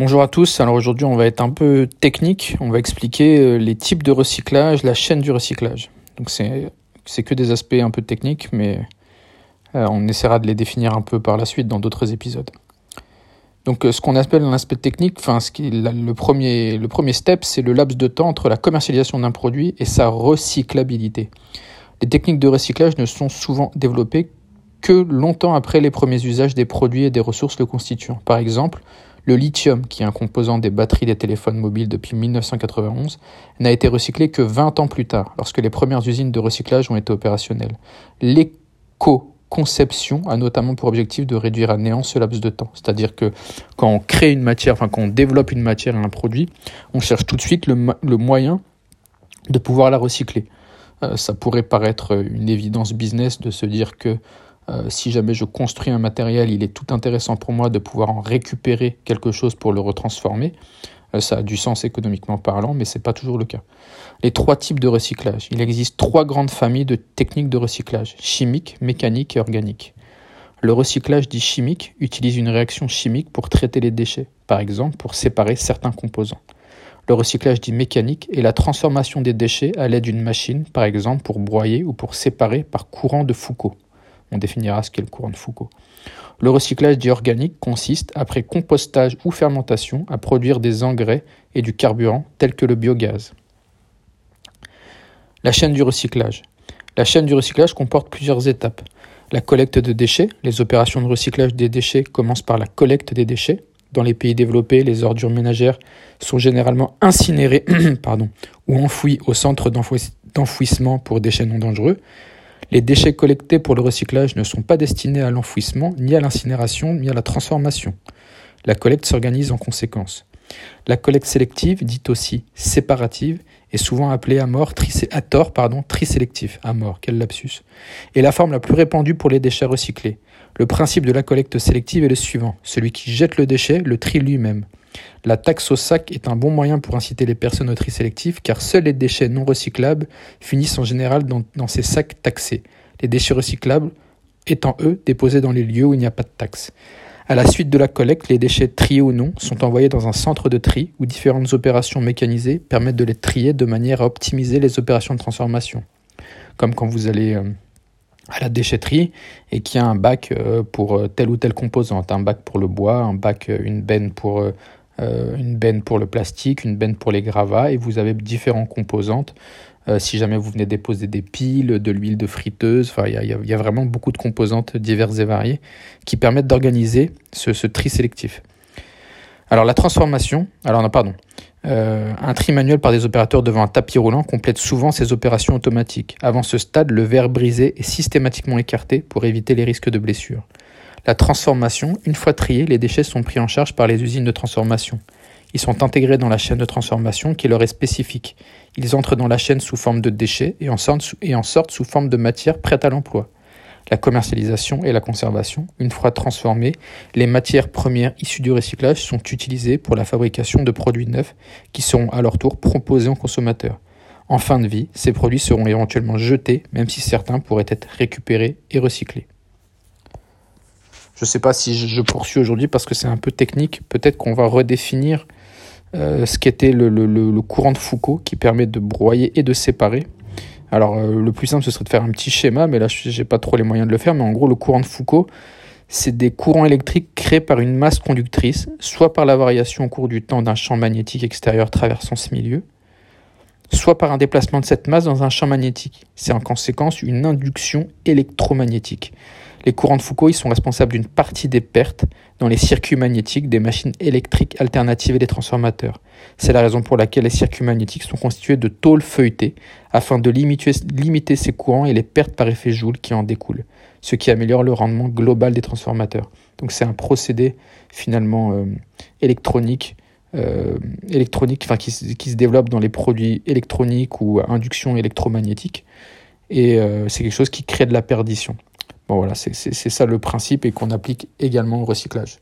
Bonjour à tous, alors aujourd'hui on va être un peu technique, on va expliquer euh, les types de recyclage, la chaîne du recyclage. Donc c'est, que des aspects un peu techniques, mais euh, on essaiera de les définir un peu par la suite dans d'autres épisodes. Donc euh, ce qu'on appelle un aspect technique, enfin ce qui, le, premier, le premier step, c'est le laps de temps entre la commercialisation d'un produit et sa recyclabilité. Les techniques de recyclage ne sont souvent développées que longtemps après les premiers usages des produits et des ressources le constituant. Par exemple, le lithium, qui est un composant des batteries des téléphones mobiles depuis 1991, n'a été recyclé que 20 ans plus tard, lorsque les premières usines de recyclage ont été opérationnelles. L'éco-conception a notamment pour objectif de réduire à néant ce laps de temps. C'est-à-dire que quand on crée une matière, enfin quand on développe une matière et un produit, on cherche tout de suite le, moyen de pouvoir la recycler. Euh, ça pourrait paraître une évidence business de se dire que euh, si jamais je construis un matériel, il est tout intéressant pour moi de pouvoir en récupérer quelque chose pour le retransformer. Euh, ça a du sens économiquement parlant, mais ce n'est pas toujours le cas. Les trois types de recyclage. Il existe trois grandes familles de techniques de recyclage, chimique, mécanique et organique. Le recyclage dit chimique utilise une réaction chimique pour traiter les déchets, par exemple pour séparer certains composants. Le recyclage dit mécanique est la transformation des déchets à l'aide d'une machine, par exemple pour broyer ou pour séparer par courant de Foucault. On définira ce qu'est le courant de Foucault. Le recyclage dit organique consiste, après compostage ou fermentation, à produire des engrais et du carburant tel que le biogaz. La chaîne du recyclage. La chaîne du recyclage comporte plusieurs étapes. La collecte de déchets. Les opérations de recyclage des déchets commencent par la collecte des déchets. Dans les pays développés, les ordures ménagères sont généralement incinérées ou enfouies au centre d'enfouissement pour déchets non dangereux. Les déchets collectés pour le recyclage ne sont pas destinés à l'enfouissement, ni à l'incinération, ni à la transformation. La collecte s'organise en conséquence. La collecte sélective, dite aussi séparative, est souvent appelée à mort, à tort, pardon, à mort, quel lapsus, est la forme la plus répandue pour les déchets recyclés. Le principe de la collecte sélective est le suivant. Celui qui jette le déchet le trie lui-même. La taxe au sac est un bon moyen pour inciter les personnes au tri sélectif car seuls les déchets non recyclables finissent en général dans, ces sacs taxés, les déchets recyclables étant eux déposés dans les lieux où il n'y a pas de taxe. À la suite de la collecte, les déchets triés ou non sont envoyés dans un centre de tri où différentes opérations mécanisées permettent de les trier de manière à optimiser les opérations de transformation. Comme quand vous allez euh, à la déchetterie et qu'il y a un bac euh, pour euh, telle ou telle composante, un bac pour le bois, un bac, une benne pour euh, une benne pour le plastique, une benne pour les gravats, et vous avez différentes composantes. Euh, si jamais vous venez déposer des piles, de l'huile de friteuse, il y, a vraiment beaucoup de composantes diverses et variées qui permettent d'organiser ce, tri sélectif. Alors la transformation, alors non, pardon, euh, un tri manuel par des opérateurs devant un tapis roulant complète souvent ces opérations automatiques. Avant ce stade, le verre brisé est systématiquement écarté pour éviter les risques de blessure. La transformation, une fois triés, les déchets sont pris en charge par les usines de transformation. Ils sont intégrés dans la chaîne de transformation qui leur est spécifique. Ils entrent dans la chaîne sous forme de déchets et en sortent, sous forme de matière prête à l'emploi. La commercialisation et la conservation, une fois transformées, les matières premières issues du recyclage sont utilisées pour la fabrication de produits neufs qui seront à leur tour proposés aux consommateurs. En fin de vie, ces produits seront éventuellement jetés, même si certains pourraient être récupérés et recyclés. Je ne sais pas si je, poursuis aujourd'hui parce que c'est un peu technique. Peut-être qu'on va redéfinir euh, ce qu'était le, courant de Foucault qui permet de broyer et de séparer. Alors euh, le plus simple ce serait de faire un petit schéma, mais là je n'ai pas trop les moyens de le faire. Mais en gros le courant de Foucault, c'est des courants électriques créés par une masse conductrice, soit par la variation au cours du temps d'un champ magnétique extérieur traversant ce milieu, soit par un déplacement de cette masse dans un champ magnétique. C'est en conséquence une induction électromagnétique. Les courants de Foucault ils sont responsables d'une partie des pertes dans les circuits magnétiques des machines électriques alternatives et des transformateurs. C'est la raison pour laquelle les circuits magnétiques sont constitués de tôles feuilletées afin de limiter, ces courants et les pertes par effet Joule qui en découlent, ce qui améliore le rendement global des transformateurs. Donc c'est un procédé finalement euh, électronique euh, électronique, enfin qui, se développe dans les produits électroniques ou induction électromagnétique. Et euh, c'est quelque chose qui crée de la perdition. Bon voilà, c'est ça le principe et qu'on applique également au recyclage.